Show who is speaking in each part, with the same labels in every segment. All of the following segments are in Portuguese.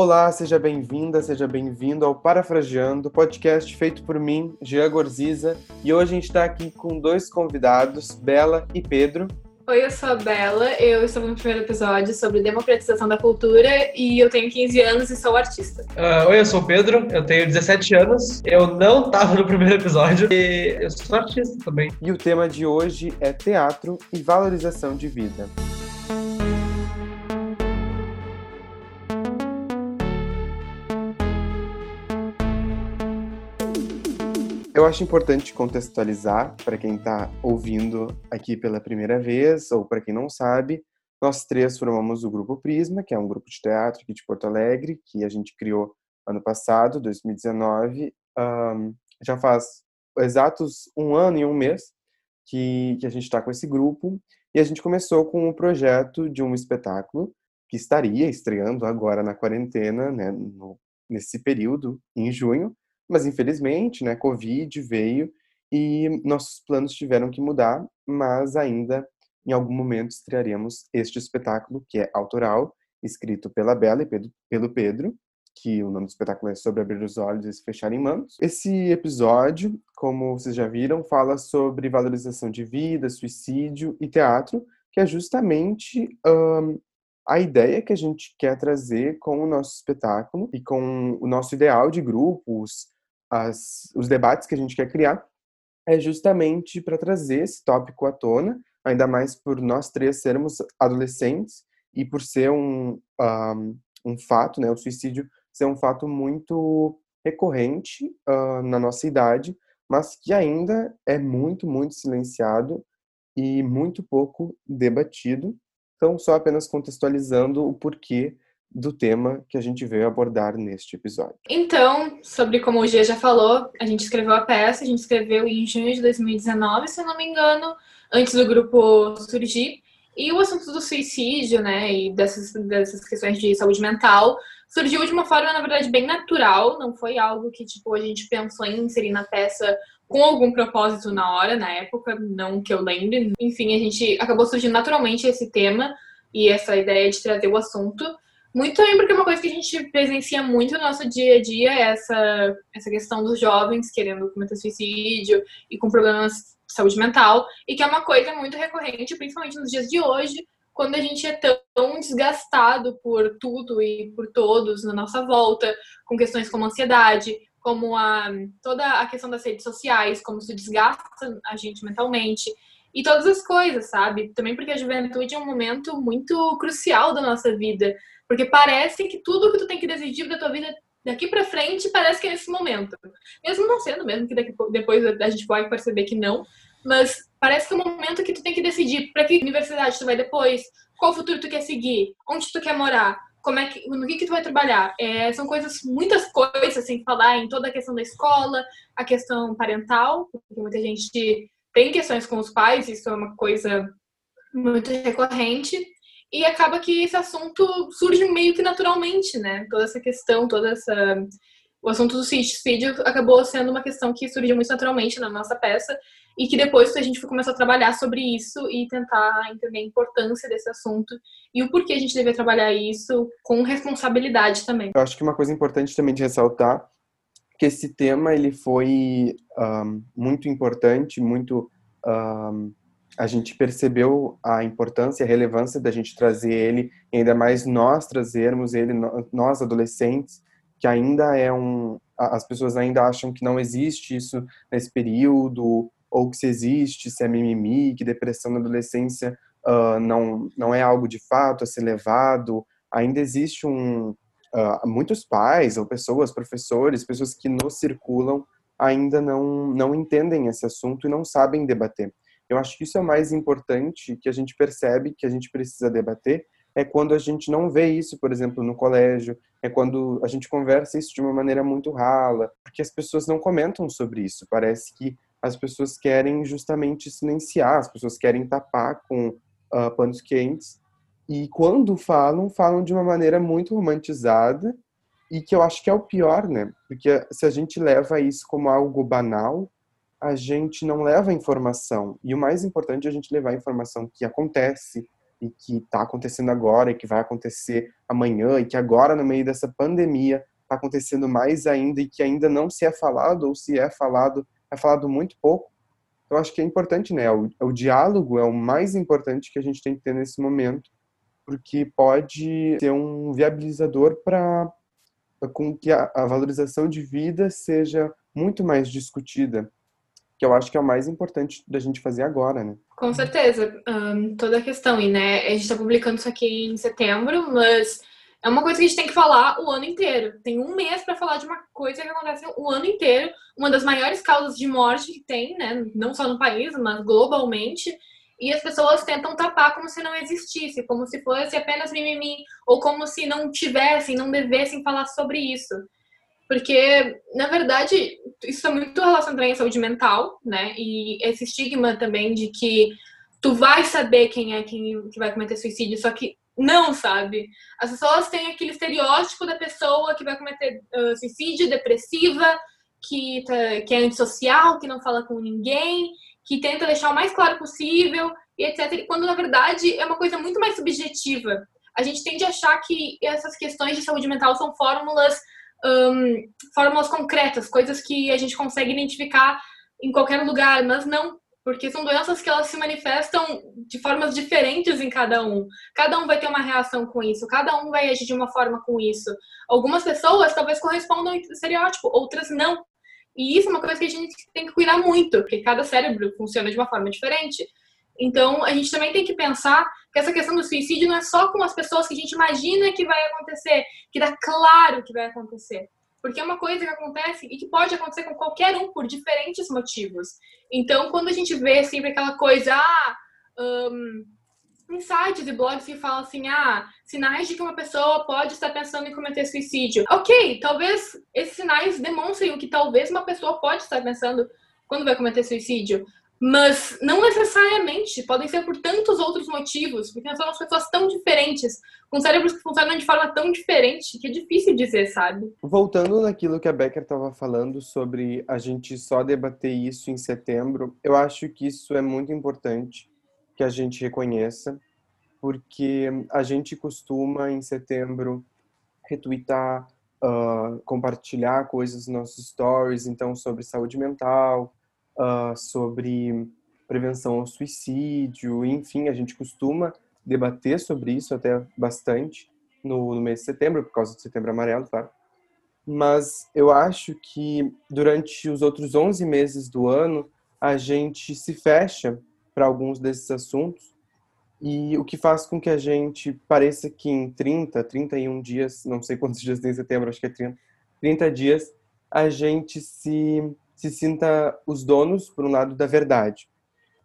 Speaker 1: Olá, seja bem-vinda, seja bem-vindo ao Parafraseando, podcast feito por mim, Jean Gorziza, e hoje a gente está aqui com dois convidados, Bela e Pedro.
Speaker 2: Oi, eu sou a Bela, eu estou no primeiro episódio sobre democratização da cultura e eu tenho 15 anos e sou artista.
Speaker 3: Uh, oi, eu sou o Pedro, eu tenho 17 anos, eu não estava no primeiro episódio e eu sou artista também.
Speaker 1: E o tema de hoje é teatro e valorização de vida. Eu acho importante contextualizar para quem está ouvindo aqui pela primeira vez, ou para quem não sabe, nós três formamos o Grupo Prisma, que é um grupo de teatro aqui de Porto Alegre, que a gente criou ano passado, 2019. Um, já faz exatos um ano e um mês que, que a gente está com esse grupo, e a gente começou com o projeto de um espetáculo que estaria estreando agora na quarentena, né, no, nesse período, em junho, mas infelizmente, né, Covid veio e nossos planos tiveram que mudar, mas ainda em algum momento estrearemos este espetáculo que é autoral, escrito pela Bela e pelo Pedro, que o nome do espetáculo é Sobre Abrir os Olhos e Se Fecharem Manos. Esse episódio, como vocês já viram, fala sobre valorização de vida, suicídio e teatro, que é justamente um, a ideia que a gente quer trazer com o nosso espetáculo e com o nosso ideal de grupos, as, os debates que a gente quer criar é justamente para trazer esse tópico à tona, ainda mais por nós três sermos adolescentes e por ser um, um, um fato, né, o suicídio ser um fato muito recorrente uh, na nossa idade, mas que ainda é muito, muito silenciado e muito pouco debatido. Então, só apenas contextualizando o porquê do tema que a gente veio abordar neste episódio.
Speaker 2: Então, sobre como o Gia já falou, a gente escreveu a peça, a gente escreveu em junho de 2019, se eu não me engano, antes do grupo surgir. E o assunto do suicídio, né, e dessas, dessas questões de saúde mental, surgiu de uma forma, na verdade, bem natural, não foi algo que, tipo, a gente pensou em inserir na peça com algum propósito na hora, na época, não que eu lembre. Enfim, a gente acabou surgindo naturalmente esse tema e essa ideia de trazer o assunto. Muito também porque é uma coisa que a gente presencia muito no nosso dia a dia essa, essa questão dos jovens querendo cometer suicídio e com problemas de saúde mental, e que é uma coisa muito recorrente, principalmente nos dias de hoje, quando a gente é tão desgastado por tudo e por todos na nossa volta, com questões como ansiedade, como a, toda a questão das redes sociais, como isso desgasta a gente mentalmente e todas as coisas, sabe? Também porque a juventude é um momento muito crucial da nossa vida. Porque parece que tudo que tu tem que decidir da tua vida daqui para frente parece que é nesse momento. Mesmo não sendo, mesmo que daqui, depois a gente pode perceber que não, mas parece que é o momento que tu tem que decidir para que universidade tu vai depois, qual futuro tu quer seguir, onde tu quer morar, como é que, no que, que tu vai trabalhar. É, são coisas, muitas coisas, assim, falar em toda a questão da escola, a questão parental, porque muita gente tem questões com os pais, isso é uma coisa muito recorrente. E acaba que esse assunto surge meio que naturalmente, né? Toda essa questão, toda essa. O assunto do suicídio acabou sendo uma questão que surgiu muito naturalmente na nossa peça e que depois a gente começou a trabalhar sobre isso e tentar entender a importância desse assunto e o porquê a gente deveria trabalhar isso com responsabilidade também.
Speaker 1: Eu acho que uma coisa importante também de ressaltar que esse tema ele foi um, muito importante, muito um, a gente percebeu a importância a relevância da gente trazer ele, ainda mais nós trazermos ele, nós adolescentes, que ainda é um. As pessoas ainda acham que não existe isso nesse período, ou que se existe, se é mimimi, que depressão na adolescência uh, não, não é algo de fato a ser levado. Ainda existe um. Uh, muitos pais, ou pessoas, professores, pessoas que nos circulam, ainda não, não entendem esse assunto e não sabem debater. Eu acho que isso é o mais importante que a gente percebe que a gente precisa debater é quando a gente não vê isso, por exemplo, no colégio, é quando a gente conversa isso de uma maneira muito rala, porque as pessoas não comentam sobre isso. Parece que as pessoas querem justamente silenciar, as pessoas querem tapar com uh, panos quentes. E quando falam, falam de uma maneira muito romantizada e que eu acho que é o pior, né? Porque se a gente leva isso como algo banal, a gente não leva informação. E o mais importante é a gente levar a informação que acontece, e que está acontecendo agora e que vai acontecer amanhã e que agora no meio dessa pandemia está acontecendo mais ainda e que ainda não se é falado ou se é falado é falado muito pouco. Então acho que é importante, né? O, o diálogo é o mais importante que a gente tem que ter nesse momento, porque pode ser um viabilizador para com que a, a valorização de vida seja muito mais discutida que eu acho que é o mais importante da gente fazer agora, né?
Speaker 2: Com certeza, um, toda a questão, e né, a gente está publicando isso aqui em setembro, mas é uma coisa que a gente tem que falar o ano inteiro. Tem um mês para falar de uma coisa que acontece o ano inteiro, uma das maiores causas de morte que tem, né, não só no país, mas globalmente, e as pessoas tentam tapar como se não existisse, como se fosse apenas mimimi, ou como se não tivessem, não devessem falar sobre isso. Porque, na verdade, isso é muito relacionado também à saúde mental, né? E esse estigma também de que tu vai saber quem é quem que vai cometer suicídio, só que não, sabe? As pessoas têm aquele estereótipo da pessoa que vai cometer uh, suicídio, depressiva, que, tá, que é antissocial, que não fala com ninguém, que tenta deixar o mais claro possível, e etc. Quando, na verdade, é uma coisa muito mais subjetiva. A gente tende a achar que essas questões de saúde mental são fórmulas um, fórmulas concretas, coisas que a gente consegue identificar em qualquer lugar, mas não, porque são doenças que elas se manifestam de formas diferentes em cada um. Cada um vai ter uma reação com isso, cada um vai agir de uma forma com isso. Algumas pessoas talvez correspondam ao estereótipo, outras não. E isso é uma coisa que a gente tem que cuidar muito, porque cada cérebro funciona de uma forma diferente. Então, a gente também tem que pensar que essa questão do suicídio não é só com as pessoas que a gente imagina que vai acontecer, que dá claro que vai acontecer. Porque é uma coisa que acontece e que pode acontecer com qualquer um por diferentes motivos. Então, quando a gente vê sempre aquela coisa, ah, um, em sites e blogs que falam assim, ah, sinais de que uma pessoa pode estar pensando em cometer suicídio. Ok, talvez esses sinais demonstrem o que talvez uma pessoa pode estar pensando quando vai cometer suicídio. Mas não necessariamente, podem ser por tantos outros motivos, porque nós somos pessoas tão diferentes, com cérebros que funcionam de forma tão diferente, que é difícil dizer, sabe?
Speaker 1: Voltando naquilo que a Becker estava falando sobre a gente só debater isso em setembro, eu acho que isso é muito importante que a gente reconheça, porque a gente costuma em setembro retweetar, uh, compartilhar coisas nos nossos stories, então sobre saúde mental, uh, sobre prevenção ao suicídio, enfim, a gente costuma debater sobre isso até bastante no, no mês de setembro, por causa do Setembro Amarelo, claro. Mas eu acho que durante os outros 11 meses do ano, a gente se fecha para alguns desses assuntos e o que faz com que a gente pareça que em 30, 31 dias, não sei quantos dias tem em setembro, acho que é 30, 30 dias, a gente se se sinta os donos, por um lado, da verdade.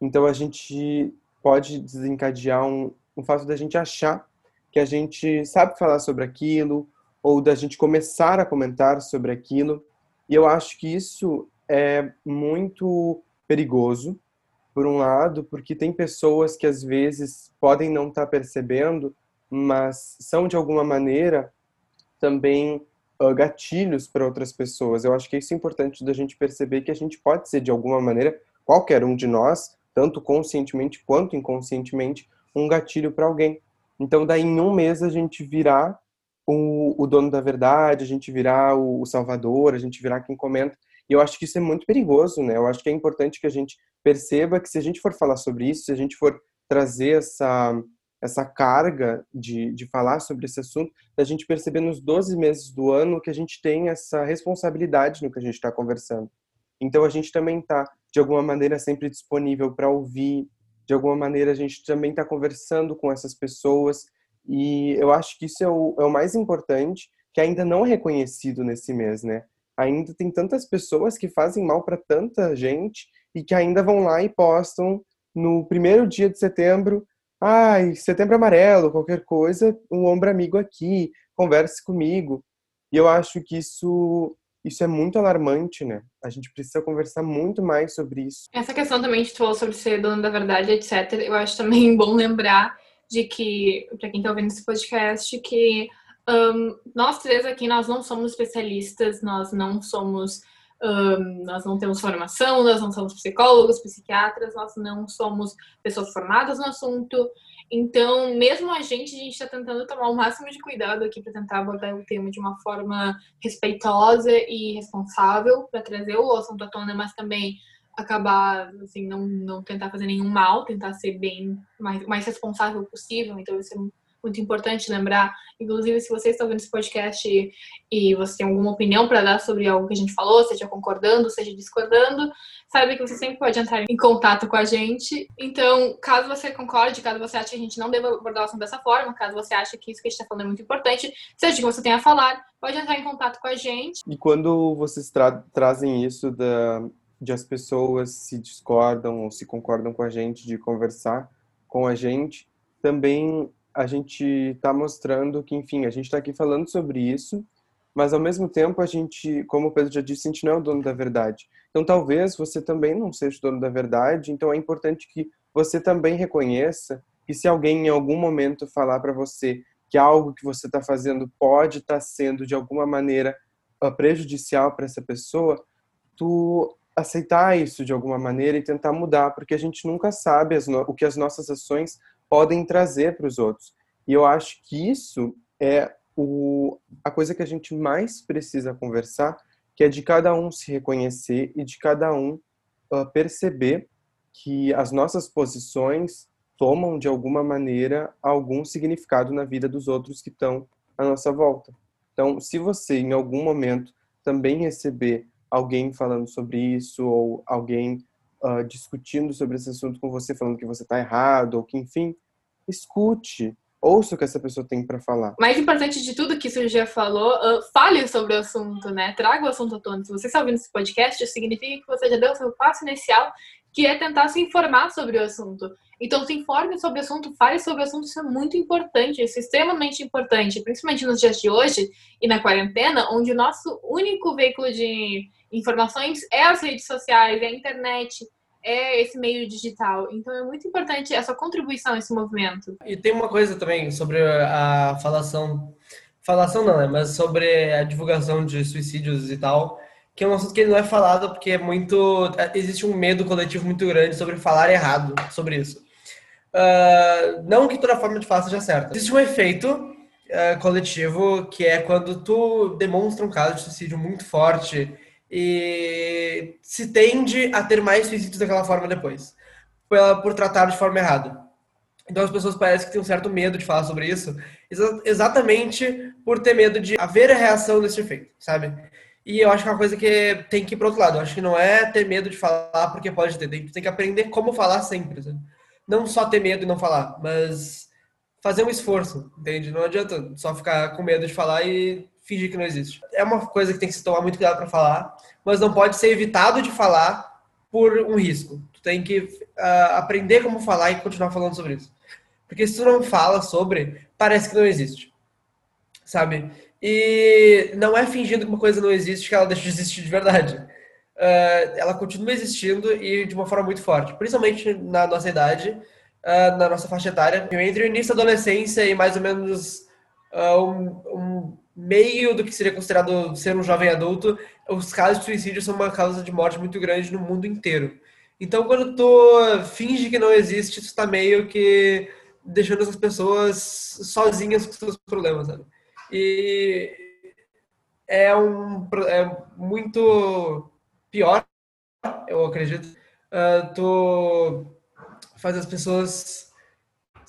Speaker 1: Então a gente pode desencadear um, um fato da gente achar que a gente sabe falar sobre aquilo, ou da gente começar a comentar sobre aquilo. E eu acho que isso é muito perigoso, por um lado, porque tem pessoas que às vezes podem não estar percebendo, mas são de alguma maneira também uh, gatilhos para outras pessoas. Eu acho que isso é importante da gente perceber que a gente pode ser, de alguma maneira, qualquer um de nós, tanto conscientemente quanto inconscientemente, um gatilho para alguém. Então, daí em um mês a gente virar o, o dono da verdade, a gente virar o, o salvador, a gente virar quem comenta. E eu acho que isso é muito perigoso, né? Eu acho que é importante que a gente perceba que se a gente for falar sobre isso, se a gente for trazer essa essa carga de, de falar sobre esse assunto, da gente perceber nos 12 meses do ano que a gente tem essa responsabilidade no que a gente está conversando. Então a gente também está, de alguma maneira, sempre disponível para ouvir, de alguma maneira a gente também está conversando com essas pessoas, e eu acho que isso é o, é o mais importante, que ainda não é reconhecido nesse mês, né? Ainda tem tantas pessoas que fazem mal para tanta gente e que ainda vão lá e postam no primeiro dia de setembro Ai, setembro amarelo, qualquer coisa, um ombro amigo aqui, converse comigo. E eu acho que isso isso é muito alarmante, né? A gente precisa conversar muito mais sobre isso.
Speaker 2: Essa questão também que tu falou sobre ser dono da verdade, etc. Eu acho também bom lembrar de que, para quem está ouvindo esse podcast, que um, nós três aqui, nós não somos especialistas, nós não somos Um, nós não temos formação, nós não somos psicólogos, psiquiatras, nós não somos pessoas formadas no assunto. Então, mesmo a gente, a gente está tentando tomar o máximo de cuidado aqui para tentar abordar o tema de uma forma respeitosa e responsável, para trazer o assunto à tona, mas também acabar, assim, não, não tentar fazer nenhum mal, tentar ser bem mais, mais responsável possível. Então, isso é muito importante lembrar. Inclusive, se você está ouvindo esse podcast e, e você tem alguma opinião para dar sobre algo que a gente falou, seja concordando, seja discordando, saiba que você sempre pode entrar em contato com a gente. Então, caso você concorde, caso você ache que a gente não deva abordar o assunto dessa forma, caso você ache que isso que a gente está falando é muito importante, seja que você tenha a falar, pode entrar em contato com a gente.
Speaker 1: E quando vocês tra trazem isso da, de as pessoas se discordam ou se concordam com a gente, de conversar com a gente, também a gente está mostrando que, enfim, a gente está aqui falando sobre isso, mas ao mesmo tempo a gente, como o Pedro já disse, a gente não é o dono da verdade. Então talvez você também não seja o dono da verdade, então é importante que você também reconheça que se alguém em algum momento falar para você que algo que você está fazendo pode estar tá sendo de alguma maneira ah, prejudicial para essa pessoa, tu aceitar isso de alguma maneira e tentar mudar, porque a gente nunca sabe o que as nossas ações podem trazer para os outros. E eu acho que isso é o, a coisa que a gente mais precisa conversar, que é de cada um se reconhecer e de cada um uh, perceber que as nossas posições tomam de alguma maneira algum significado na vida dos outros que estão à nossa volta. Então, se você em algum momento também receber alguém falando sobre isso ou alguém uh, discutindo sobre esse assunto com você, falando que você está errado ou que enfim, escute, ouça o que essa pessoa tem para falar.
Speaker 2: Mais importante de tudo que isso já falou, uh, fale sobre o assunto, né? Traga o assunto à tona. Se você está ouvindo esse podcast, significa que você já deu o seu passo inicial, que é tentar se informar sobre o assunto. Então, se informe sobre o assunto, fale sobre o assunto, isso é muito importante, isso é extremamente importante, principalmente nos dias de hoje e na quarentena, onde o nosso único veículo de informações é as redes sociais, é a internet, é esse meio digital. Então é muito importante essa contribuição esse movimento.
Speaker 3: E tem uma coisa também sobre a falação, falação não, né? Mas sobre a divulgação de suicídios e tal, que é um assunto que não é falado porque é muito, existe um medo coletivo muito grande sobre falar errado sobre isso. Uh, não que toda forma de falar seja certa. Existe um efeito uh, coletivo que é quando tu demonstra um caso de suicídio muito forte e se tende a ter mais suicídios daquela forma depois, por, por tratar de forma errada. Então as pessoas parecem que têm um certo medo de falar sobre isso, exatamente por ter medo de haver a reação desse efeito, sabe? E eu acho que é uma coisa que tem que ir para outro lado. Eu acho que não é ter medo de falar porque pode ter, tem, tem que aprender como falar sempre. Sabe? Não só ter medo e não falar, mas fazer um esforço, entende? Não adianta só ficar com medo de falar e fingir que não existe. É uma coisa que tem que se tomar muito cuidado para falar, mas não pode ser evitado de falar por um risco. Tu tem que uh, aprender como falar e continuar falando sobre isso. Porque se tu não fala sobre, parece que não existe. Sabe? E não é fingindo que uma coisa não existe que ela deixa de existir de verdade. Uh, ela continua existindo e de uma forma muito forte, principalmente na nossa idade, uh, na nossa faixa etária. Entre o início da adolescência e mais ou menos um, um meio do que seria considerado ser um jovem adulto, os casos de suicídio são uma causa de morte muito grande no mundo inteiro. Então, quando tu finge que não existe, tu está meio que deixando essas pessoas sozinhas com seus problemas, sabe? E é um é muito pior, eu acredito, uh, tu faz as pessoas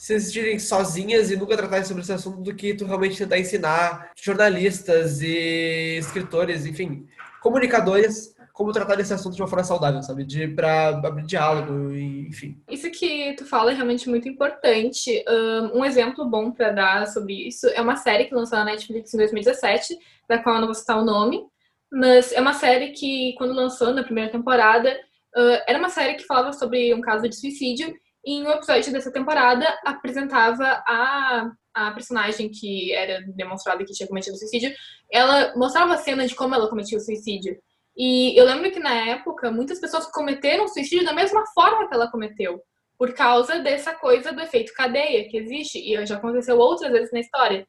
Speaker 3: se assistirem sozinhas e nunca tratarem sobre esse assunto do que tu realmente tentar ensinar jornalistas e escritores, enfim, comunicadores como tratar esse assunto de uma forma saudável, sabe? De para abrir diálogo, enfim.
Speaker 2: Isso que tu fala é realmente muito importante. Um exemplo bom para dar sobre isso é uma série que lançou na Netflix em 2017, da qual eu não vou citar o nome, mas é uma série que quando lançou na primeira temporada era uma série que falava sobre um caso de suicídio em um episódio dessa temporada, apresentava a, a personagem que era demonstrada que tinha cometido suicídio. Ela mostrava a cena de como ela cometia o suicídio. E eu lembro que na época, muitas pessoas cometeram suicídio da mesma forma que ela cometeu. Por causa dessa coisa do efeito cadeia que existe. E já aconteceu outras vezes na história.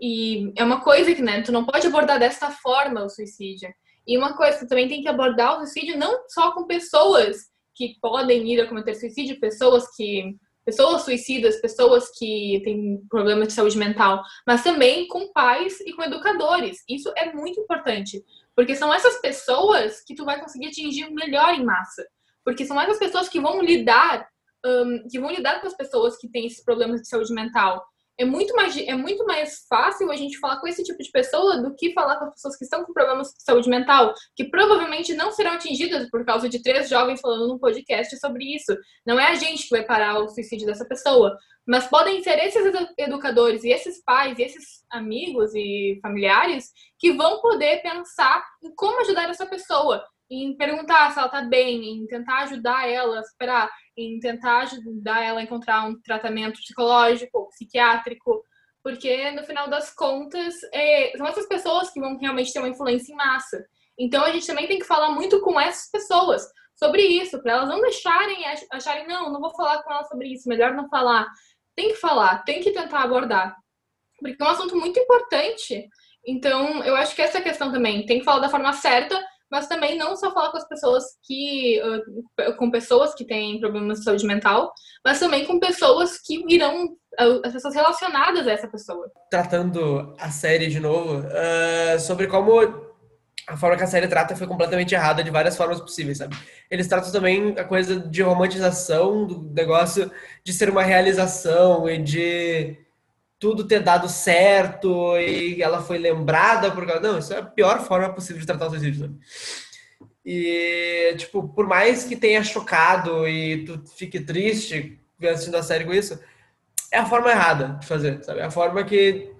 Speaker 2: E é uma coisa que, né, tu não pode abordar dessa forma o suicídio. E uma coisa que também tem que abordar o suicídio não só com pessoas que podem ir a cometer suicídio, pessoas que pessoas suicidas, pessoas que têm problemas de saúde mental, mas também com pais e com educadores. Isso é muito importante, porque são essas pessoas que tu vai conseguir atingir melhor em massa, porque são essas pessoas que vão lidar, um, que vão lidar com as pessoas que têm esses problemas de saúde mental é muito mais é muito mais fácil a gente falar com esse tipo de pessoa do que falar com as pessoas que estão com problemas de saúde mental, que provavelmente não serão atingidas por causa de três jovens falando num podcast sobre isso. Não é a gente que vai parar o suicídio dessa pessoa, mas podem ser esses educadores e esses pais e esses amigos e familiares que vão poder pensar em como ajudar essa pessoa em perguntar se ela tá bem, em tentar ajudar ela a em tentar ajudar ela a encontrar um tratamento psicológico psiquiátrico, porque no final das contas é, são essas pessoas que vão realmente ter uma influência em massa. Então a gente também tem que falar muito com essas pessoas sobre isso, para elas não deixarem acharem não, não vou falar com ela sobre isso, melhor não falar. Tem que falar, tem que tentar abordar, porque é um assunto muito importante. Então eu acho que essa questão também tem que falar da forma certa mas também não só falar com as pessoas que com pessoas que têm problemas de saúde mental, mas também com pessoas que irão as pessoas relacionadas a essa pessoa.
Speaker 3: Tratando a série de novo, uh, sobre como a forma que a série trata foi completamente errada de várias formas possíveis, sabe? Eles tratam também a coisa de romantização do negócio de ser uma realização e de tudo ter dado certo e ela foi lembrada por causa. Não, isso é a pior forma possível de tratar o suicídio, sabe? E, tipo, por mais que tenha chocado e tu fique triste assistindo a série com isso, é a forma errada de fazer, sabe? É a forma que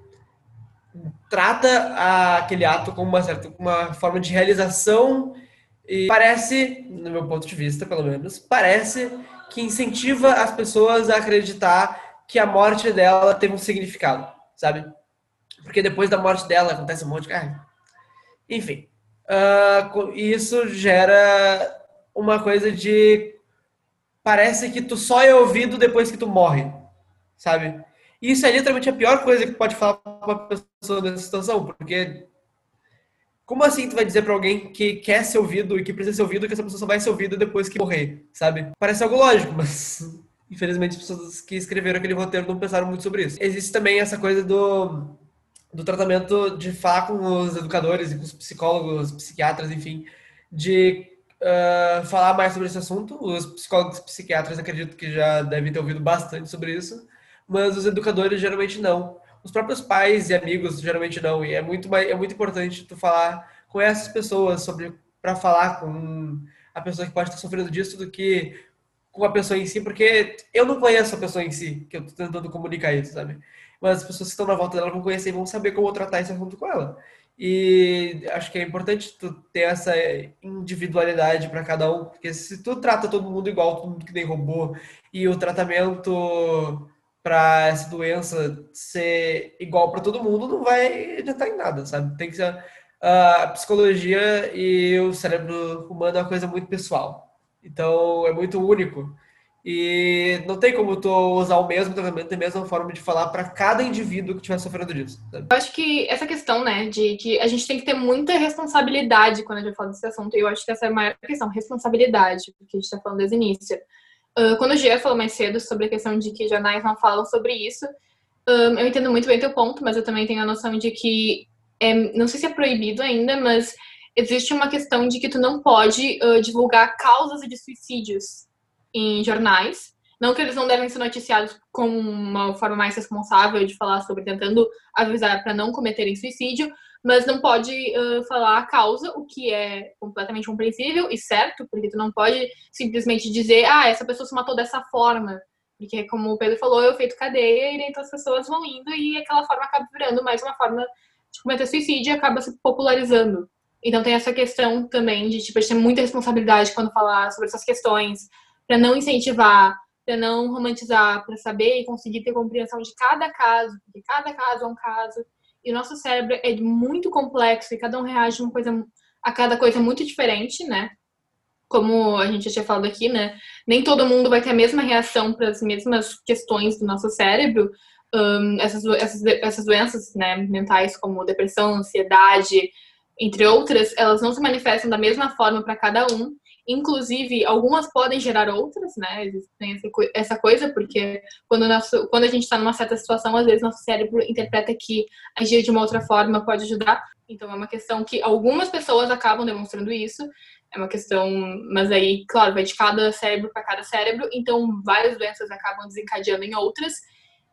Speaker 3: trata aquele ato como uma certa uma forma de realização e parece, no meu ponto de vista, pelo menos, parece que incentiva as pessoas a acreditar que a morte dela teve um significado, sabe? Porque depois da morte dela acontece um monte de carne. Enfim, uh, isso gera uma coisa de parece que tu só é ouvido depois que tu morre, sabe? Isso é literalmente a pior coisa que pode falar para uma pessoa nessa situação, porque como assim tu vai dizer para alguém que quer ser ouvido e que precisa ser ouvido que essa pessoa só vai ser ouvida depois que morrer, sabe? Parece algo lógico, mas Infelizmente, as pessoas que escreveram aquele roteiro não pensaram muito sobre isso. Existe também essa coisa do, do tratamento de falar com os educadores e com os psicólogos, psiquiatras, enfim, de uh, falar mais sobre esse assunto. Os psicólogos e psiquiatras acredito que já devem ter ouvido bastante sobre isso, mas os educadores geralmente não. Os próprios pais e amigos geralmente não. E é muito, é muito importante tu falar com essas pessoas sobre para falar com a pessoa que pode estar sofrendo disso do que com a pessoa em si, porque eu não conheço a pessoa em si, que eu tô tentando comunicar isso, sabe? Mas as pessoas que estão na volta dela vão conhecer e vão saber como tratar esse assunto com ela. E acho que é importante tu ter essa individualidade para cada um, porque se tu trata todo mundo igual, todo mundo que nem robô, e o tratamento para essa doença ser igual para todo mundo, não vai adiantar em nada, sabe? Tem que ser a psicologia e o cérebro humano é uma coisa muito pessoal. Então é muito único. E não tem como tu usar o mesmo tratamento a mesma forma de falar para cada indivíduo que estiver sofrendo disso.
Speaker 2: Sabe? Eu acho que essa questão, né, de que a gente tem que ter muita responsabilidade quando a gente fala desse assunto, eu acho que essa é a maior questão, responsabilidade, porque a gente está falando desde o início. Uh, quando o Gia falou mais cedo sobre a questão de que jornais não falam sobre isso, um, eu entendo muito bem teu ponto, mas eu também tenho a noção de que, é, não sei se é proibido ainda, mas existe uma questão de que tu não pode uh, divulgar causas de suicídios em jornais. Não que eles não devem ser noticiados com uma forma mais responsável de falar sobre tentando avisar para não cometerem suicídio, mas não pode uh, falar a causa, o que é completamente compreensível e certo, porque tu não pode simplesmente dizer, ah, essa pessoa se matou dessa forma. Porque, como o Pedro falou, é o feito cadeia e então as pessoas vão indo e aquela forma acaba virando mais uma forma de cometer suicídio e acaba se popularizando. Então tem essa questão também de tipo, a gente ter muita responsabilidade quando falar sobre essas questões, para não incentivar, para não romantizar, para saber e conseguir ter compreensão de cada caso, porque cada caso é um caso. E o nosso cérebro é muito complexo e cada um reage uma coisa, a cada coisa muito diferente, né? Como a gente já tinha falado aqui, né? Nem todo mundo vai ter a mesma reação para as mesmas questões do nosso cérebro. Um, essas, essas, essas doenças né, mentais, como depressão, ansiedade, entre outras, elas não se manifestam da mesma forma para cada um. Inclusive, algumas podem gerar outras, né? Tem essa coisa, porque quando, nosso, quando a gente está numa certa situação, às vezes nosso cérebro interpreta que agir de uma outra forma pode ajudar. Então, é uma questão que algumas pessoas acabam demonstrando isso. É uma questão, mas aí, claro, vai de cada cérebro para cada cérebro. Então, várias doenças acabam desencadeando em outras.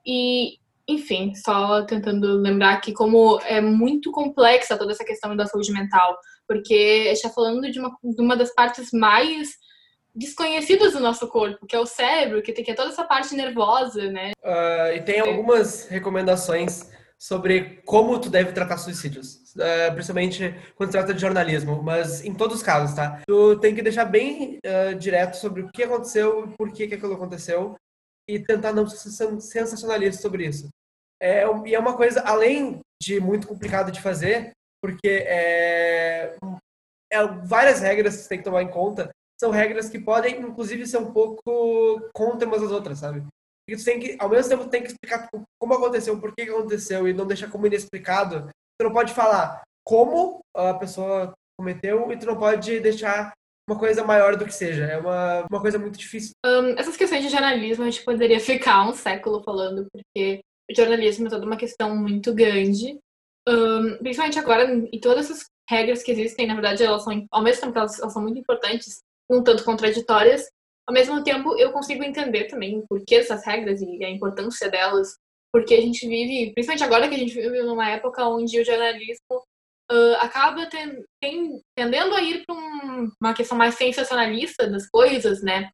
Speaker 2: E enfim, só tentando lembrar que como é muito complexa toda essa questão da saúde mental, porque está falando de uma, de uma das partes mais desconhecidas do nosso corpo, que é o cérebro, que tem que é toda essa parte nervosa, né?
Speaker 3: Uh, e tem algumas recomendações sobre como tu deve tratar suicídios, uh, principalmente quando se trata de jornalismo, mas em todos os casos, tá? Tu tem que deixar bem uh, direto sobre o que aconteceu, por que, que aquilo aconteceu, e tentar não ser sensacionalista sobre isso. É, e é uma coisa, além de muito complicado de fazer, porque é, é, várias regras que você tem que tomar em conta são regras que podem, inclusive, ser um pouco contra umas das outras, sabe? Porque tu tem que, ao mesmo tempo, tem que explicar como aconteceu, por que aconteceu e não deixar como inexplicado. Tu não pode falar como a pessoa cometeu e tu não pode deixar uma coisa maior do que seja. É uma, uma coisa muito difícil.
Speaker 2: Um, essas questões de jornalismo a gente poderia ficar um século falando, porque o jornalismo é toda uma questão muito grande. Um, principalmente agora, e todas essas regras que existem, na verdade, elas são, ao mesmo tempo elas, elas são muito importantes, um tanto contraditórias, ao mesmo tempo eu consigo entender também o porquê dessas regras e a importância delas, porque a gente vive, principalmente agora que a gente vive numa época onde o jornalismo uh, acaba ten, ten, tendendo a ir para um, uma questão mais sensacionalista das coisas, né?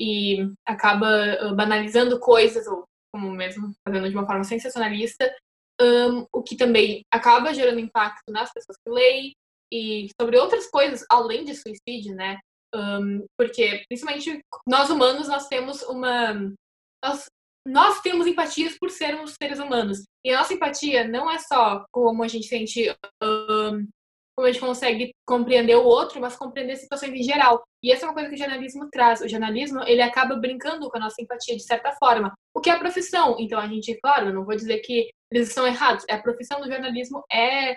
Speaker 2: E acaba uh, banalizando coisas, ou como mesmo fazendo de uma forma sensacionalista, um, o que também acaba gerando impacto nas pessoas que leem e sobre outras coisas além de suicídio, né? Um, porque principalmente nós humanos nós temos uma nós nós temos empatias por sermos seres humanos. E a nossa empatia não é só como a gente sente, um, como a gente consegue compreender o outro, mas compreender situações em geral. E essa é uma coisa que o jornalismo traz. O jornalismo, ele acaba brincando com a nossa empatia de certa forma, o que é a profissão. Então, a gente, claro, não vou dizer que eles estão errados. A profissão do jornalismo é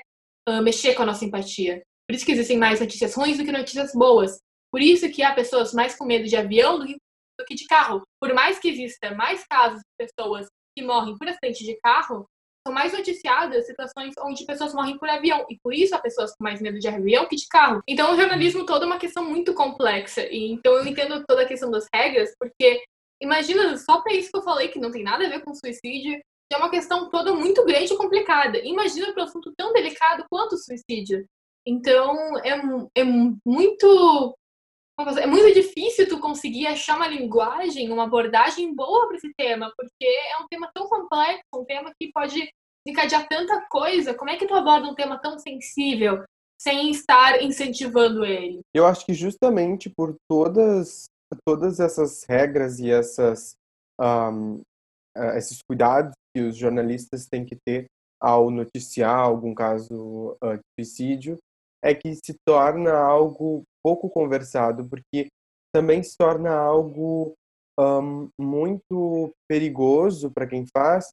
Speaker 2: uh, mexer com a nossa empatia. Por isso que existem mais notícias ruins do que notícias boas. Por isso que há pessoas mais com medo de avião do que do que de carro. Por mais que exista mais casos de pessoas que morrem por acidente de carro, são mais noticiadas situações onde pessoas morrem por avião. E por isso há pessoas com mais medo de avião que de carro. Então o jornalismo todo é uma questão muito complexa. E então eu entendo toda a questão das regras, porque imagina, só para isso que eu falei que não tem nada a ver com suicídio, é uma questão toda muito grande e complicada. Imagina para um assunto tão delicado quanto o suicídio. Então é, é muito é muito difícil tu conseguir achar uma linguagem, uma abordagem boa para esse tema, porque é um tema tão complexo, um tema que pode encadear tanta coisa. Como é que tu aborda um tema tão sensível sem estar incentivando ele?
Speaker 1: Eu acho que justamente por todas todas essas regras e essas um, esses cuidados que os jornalistas têm que ter ao noticiar algum caso uh, de suicídio, é que se torna algo pouco conversado, porque também se torna algo um, muito perigoso para quem faz,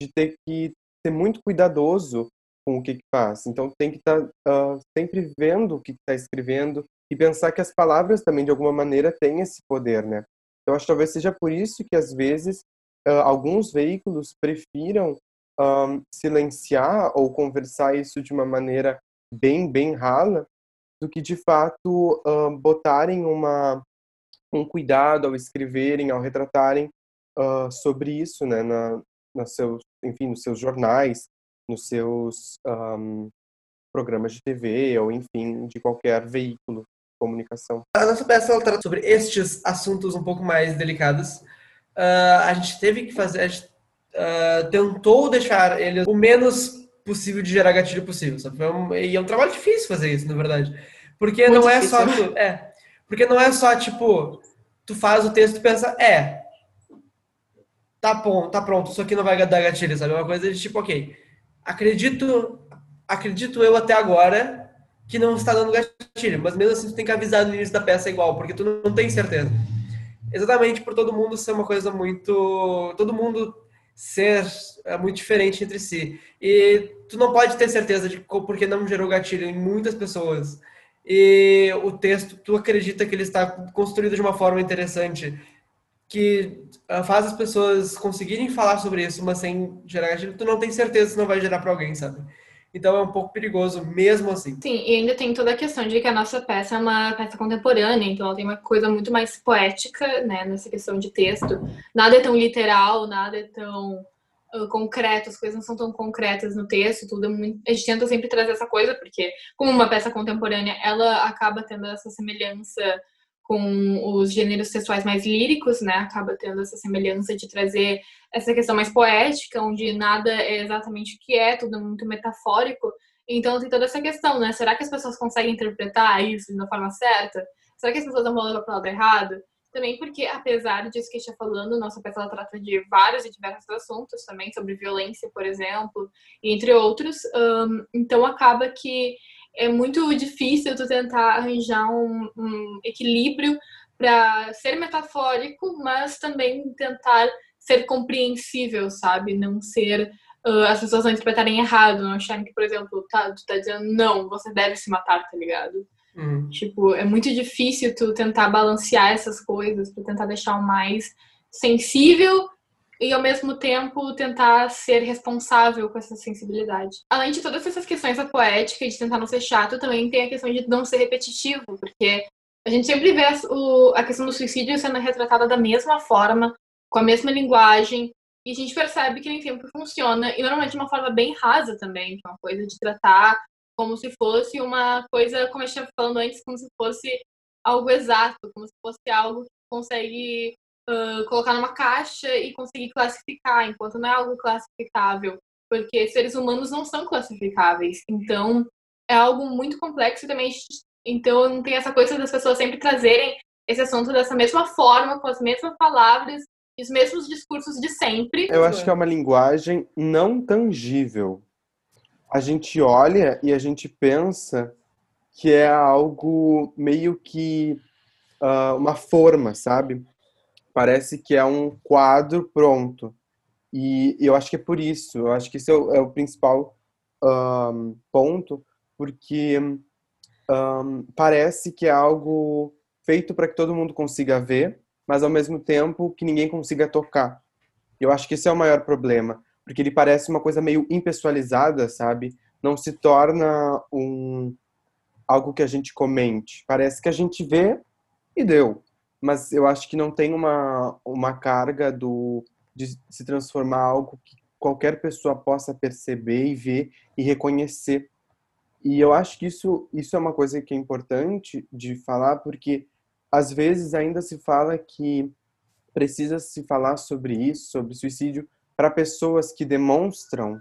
Speaker 1: de ter que ser muito cuidadoso com o que, que faz. Então tem que estar tá, uh, sempre vendo o que está escrevendo e pensar que as palavras também de alguma maneira têm esse poder, né? Eu acho que talvez seja por isso que às vezes uh, alguns veículos prefiram um, silenciar ou conversar isso de uma maneira bem bem rala do que de fato botarem uma um cuidado ao escreverem, ao retratarem uh, sobre isso, né, na, na seus, enfim, nos seus jornais, nos seus um, programas de TV ou enfim de qualquer veículo de comunicação.
Speaker 3: A nossa peça ela trata sobre estes assuntos um pouco mais delicados. Uh, a gente teve que fazer, a gente uh, tentou deixar ele o menos possível de gerar gatilho possível. Sabe? Um, e é um trabalho difícil fazer isso, na verdade. Porque Muito não é difícil. só. Tu, é. Porque não é só, tipo, tu faz o texto e pensa, é. Tá bom, tá pronto, isso aqui não vai dar gatilho, sabe? É uma coisa de tipo, ok. Acredito, acredito eu até agora que não está dando gatilho, mas mesmo assim tu tem que avisar no início da peça igual, porque tu não tem certeza. Exatamente por todo mundo ser uma coisa muito. Todo mundo ser é, muito diferente entre si. E tu não pode ter certeza de porque não gerou gatilho em muitas pessoas. E o texto, tu acredita que ele está construído de uma forma interessante, que ah, faz as pessoas conseguirem falar sobre isso, mas sem gerar gatilho, tu não tem certeza se não vai gerar para alguém, sabe? Então é um pouco perigoso mesmo assim.
Speaker 2: Sim, e ainda tem toda a questão de que a nossa peça é uma peça contemporânea, então ela tem uma coisa muito mais poética, né, nessa questão de texto. Nada é tão literal, nada é tão uh, concreto, as coisas não são tão concretas no texto, tudo é muito... A gente tenta sempre trazer essa coisa, porque como uma peça contemporânea, ela acaba tendo essa semelhança com os gêneros sexuais mais líricos, né? Acaba tendo essa semelhança de trazer essa questão mais poética, onde nada é exatamente o que é, tudo é muito metafórico. Então tem toda essa questão, né? Será que as pessoas conseguem interpretar isso da forma certa? Será que as pessoas vão levar para o lado errado? Também porque, apesar disso que está falando, nossa peça trata de vários e diversos assuntos também, sobre violência, por exemplo, entre outros. Um, então acaba que é muito difícil tu tentar arranjar um, um equilíbrio para ser metafórico, mas também tentar ser compreensível, sabe? Não ser uh, as pessoas não interpretarem errado, não acharem que, por exemplo, tá, tu tá dizendo não, você deve se matar, tá ligado? Uhum. Tipo, é muito difícil tu tentar balancear essas coisas, para tentar deixar o mais sensível e ao mesmo tempo tentar ser responsável com essa sensibilidade. Além de todas essas questões da poética e de tentar não ser chato, também tem a questão de não ser repetitivo, porque a gente sempre vê a questão do suicídio sendo retratada da mesma forma, com a mesma linguagem, e a gente percebe que nem sempre funciona, e normalmente de uma forma bem rasa também, que é uma coisa de tratar como se fosse uma coisa, como eu estava falando antes, como se fosse algo exato, como se fosse algo que consegue uh, colocar numa caixa e conseguir classificar, enquanto não é algo classificável, porque seres humanos não são classificáveis. Então, é algo muito complexo também. Então, tem essa coisa das pessoas sempre trazerem esse assunto dessa mesma forma, com as mesmas palavras os mesmos discursos de sempre.
Speaker 1: Eu acho que é uma linguagem não tangível. A gente olha e a gente pensa que é algo meio que uh, uma forma, sabe? parece que é um quadro pronto. E eu acho que é por isso, eu acho que esse é o, é o principal um, ponto, porque um, parece que é algo feito para que todo mundo consiga ver, mas ao mesmo tempo que ninguém consiga tocar. Eu acho que esse é o maior problema, porque ele parece uma coisa meio impessoalizada, sabe? Não se torna um algo que a gente comente. Parece que a gente vê e deu mas eu acho que não tem uma, uma carga do, de se transformar algo que qualquer pessoa possa perceber e ver e reconhecer. E eu acho que isso, isso é uma coisa que é importante de falar, porque às vezes ainda se fala que precisa se falar sobre isso, sobre suicídio, para pessoas que demonstram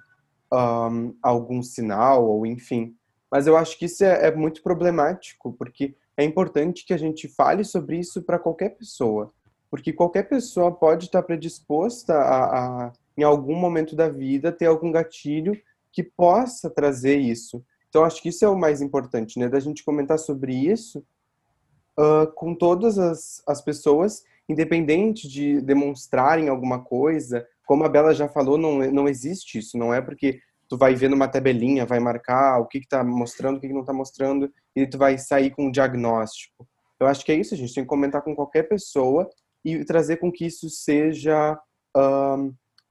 Speaker 1: um, algum sinal, ou enfim. Mas eu acho que isso é, é muito problemático, porque é importante que a gente fale sobre isso para qualquer pessoa, porque qualquer pessoa pode estar predisposta a, a, em algum momento da vida, ter algum gatilho que possa trazer isso. Então, acho que isso é o mais importante, né? Da gente comentar sobre isso uh, com todas as, as pessoas, independente de demonstrarem alguma coisa. Como a Bela já falou, não, não existe isso. Não é porque tu vai ver numa tabelinha, vai marcar o que está mostrando, o que, que não está mostrando, e tu vai sair com um diagnóstico. Eu acho que é isso, a gente tem que comentar com qualquer pessoa e trazer com que isso seja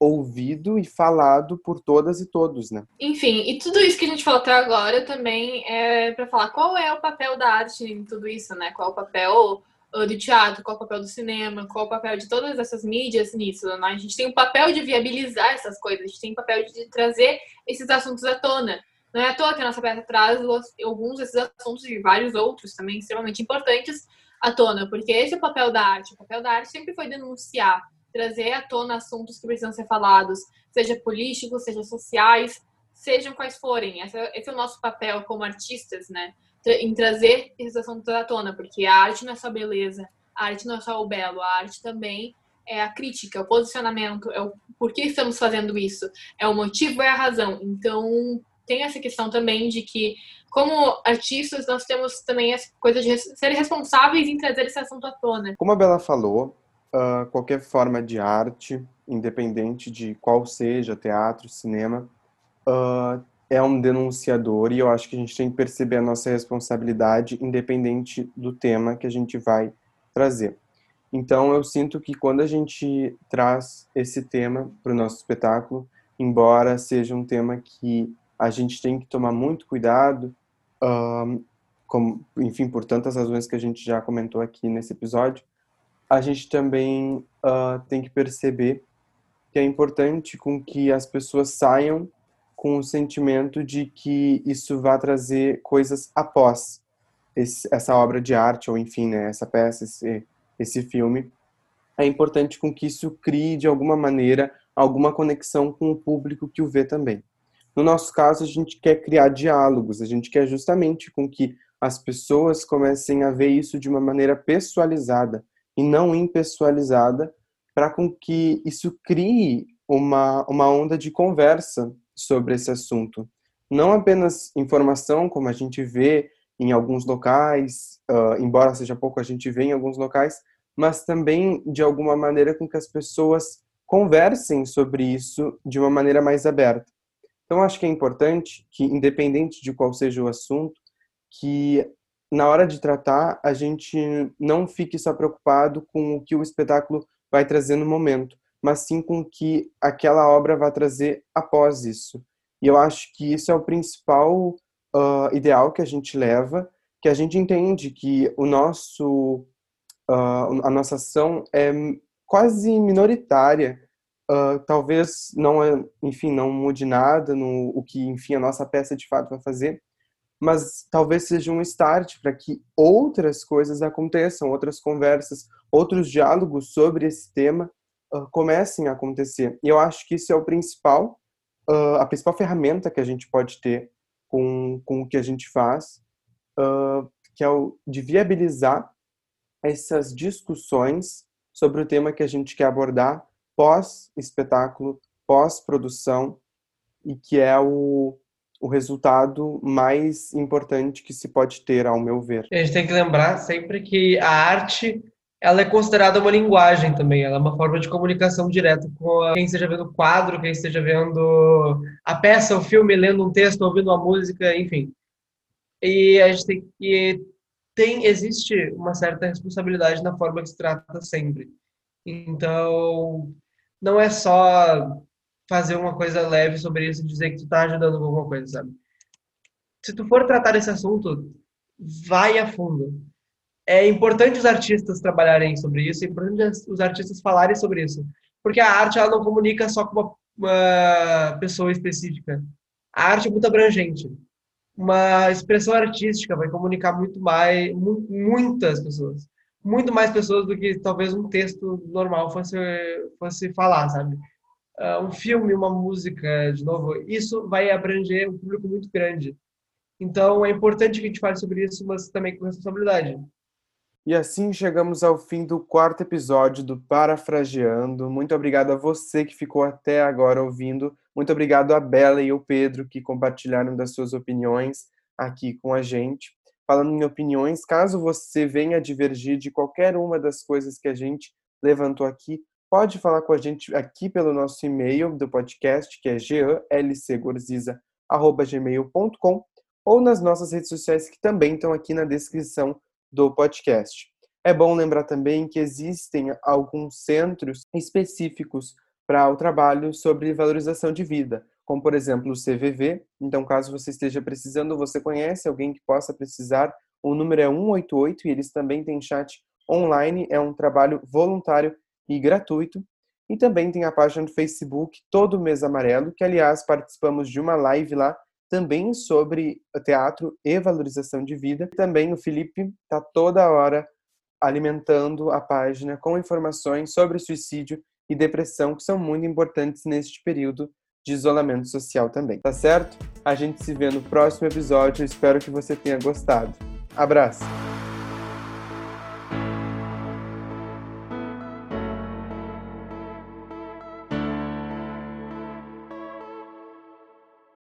Speaker 1: ouvido e falado por todas e todos, né?
Speaker 2: Enfim, e tudo isso que a gente falou até agora também é para falar qual é o papel da arte em tudo isso, né? Qual é o papel do teatro, qual é o papel do cinema, qual é o papel de todas essas mídias nisso. Né? A gente tem o papel de viabilizar essas coisas, a gente tem o papel de trazer esses assuntos à tona. Não é à toa que a nossa peça traz alguns desses assuntos e vários outros também extremamente importantes à tona, porque esse é o papel da arte. O papel da arte sempre foi denunciar, trazer à tona assuntos que precisam ser falados, seja políticos, seja sociais, sejam quais forem. Esse é, é o nosso papel como artistas, né? em trazer esses assuntos à tona, porque a arte não é só beleza, a arte não é só o belo, a arte também é a crítica, o posicionamento, é o por que estamos fazendo isso, é o motivo, é a razão. Então, tem essa questão também de que, como artistas, nós temos também essa coisa de ser responsáveis em trazer esse assunto à tona.
Speaker 1: Como a Bela falou, uh, qualquer forma de arte, independente de qual seja, teatro, cinema, uh, é um denunciador e eu acho que a gente tem que perceber a nossa responsabilidade independente do tema que a gente vai trazer. Então eu sinto que quando a gente traz esse tema para o nosso espetáculo, embora seja um tema que a gente tem que tomar muito cuidado, um, como, enfim, por tantas razões que a gente já comentou aqui nesse episódio, a gente também uh, tem que perceber que é importante com que as pessoas saiam com o sentimento de que isso vai trazer coisas após esse, essa obra de arte ou enfim, né, essa peça, esse, esse filme. É importante com que isso crie de alguma maneira alguma conexão com o público que o vê também. No nosso caso, a gente quer criar diálogos, a gente quer justamente com que as pessoas comecem a ver isso de uma maneira pessoalizada e não impessoalizada, para com que isso crie uma, uma onda de conversa sobre esse assunto. Não apenas informação, como a gente vê em alguns locais, uh, embora seja pouco, a gente vê em alguns locais, mas também de alguma maneira com que as pessoas conversem sobre isso de uma maneira mais aberta. Então, acho que é importante que, independente de qual seja o assunto, que na hora de tratar, a gente não fique só preocupado com o que o espetáculo vai trazer no momento, mas sim com o que aquela obra vai trazer após isso. E eu acho que isso é o principal uh, ideal que a gente leva, que a gente entende que o nosso, uh, a nossa ação é quase minoritária Uh, talvez não, é, enfim, não mude nada no o que, enfim, a nossa peça de fato vai fazer, mas talvez seja um start para que outras coisas aconteçam, outras conversas, outros diálogos sobre esse tema uh, comecem a acontecer. E eu acho que isso é o principal, uh, a principal ferramenta que a gente pode ter com, com o que a gente faz, que é o de viabilizar essas discussões sobre o tema que a gente quer abordar pós-espetáculo, pós-produção, e que é o, o resultado mais importante que se pode ter, ao meu ver.
Speaker 3: A gente tem que lembrar sempre que a arte ela é considerada uma linguagem também, ela é uma forma de comunicação direta com quem esteja vendo o quadro, quem esteja vendo a peça, o filme, lendo um texto, ouvindo uma música, enfim. E a gente tem que tem existe uma certa responsabilidade na forma que se trata sempre. Então, não é só fazer uma coisa leve sobre isso e dizer que tu tá ajudando com alguma coisa, sabe? Se tu for tratar esse assunto, vai a fundo. É importante os artistas trabalharem sobre isso, é importante os artistas falarem sobre isso, porque a arte ela não comunica só com uma, uma pessoa específica. A arte é muito abrangente. Uma expressão artística vai comunicar muito mais, muitas pessoas muito mais pessoas do que talvez um texto normal fosse, fosse falar, sabe? Uh, um filme, uma música, de novo, isso vai abranger um público muito grande. Então é importante que a gente fale sobre isso, mas também com responsabilidade.
Speaker 1: E assim chegamos ao fim do quarto episódio do Parafrageando. Muito obrigado a você que ficou até agora ouvindo. Muito obrigado a Bela e o Pedro que compartilharam das suas opiniões aqui com a gente falando em opiniões. Caso você venha divergir de qualquer uma das coisas que a gente levantou aqui, pode falar com a gente aqui pelo nosso e-mail do podcast, que é ganlcgorziza.gmail.com ou nas nossas redes sociais que também estão aqui na descrição do podcast. É bom lembrar também que existem alguns centros específicos para o trabalho sobre valorização de vida como por exemplo o CVV. Então, caso você esteja precisando, você conhece alguém que possa precisar, o número é 188 e eles também têm chat online, é um trabalho voluntário e gratuito. E também tem a página do Facebook Todo Mês Amarelo, que aliás participamos de uma live lá também sobre teatro e valorização de vida. Também o Felipe está toda hora alimentando a página com informações sobre suicídio e depressão, que são muito importantes neste período de isolamento social também, tá certo? A gente se vê no próximo episódio, espero que você tenha gostado. Abraço!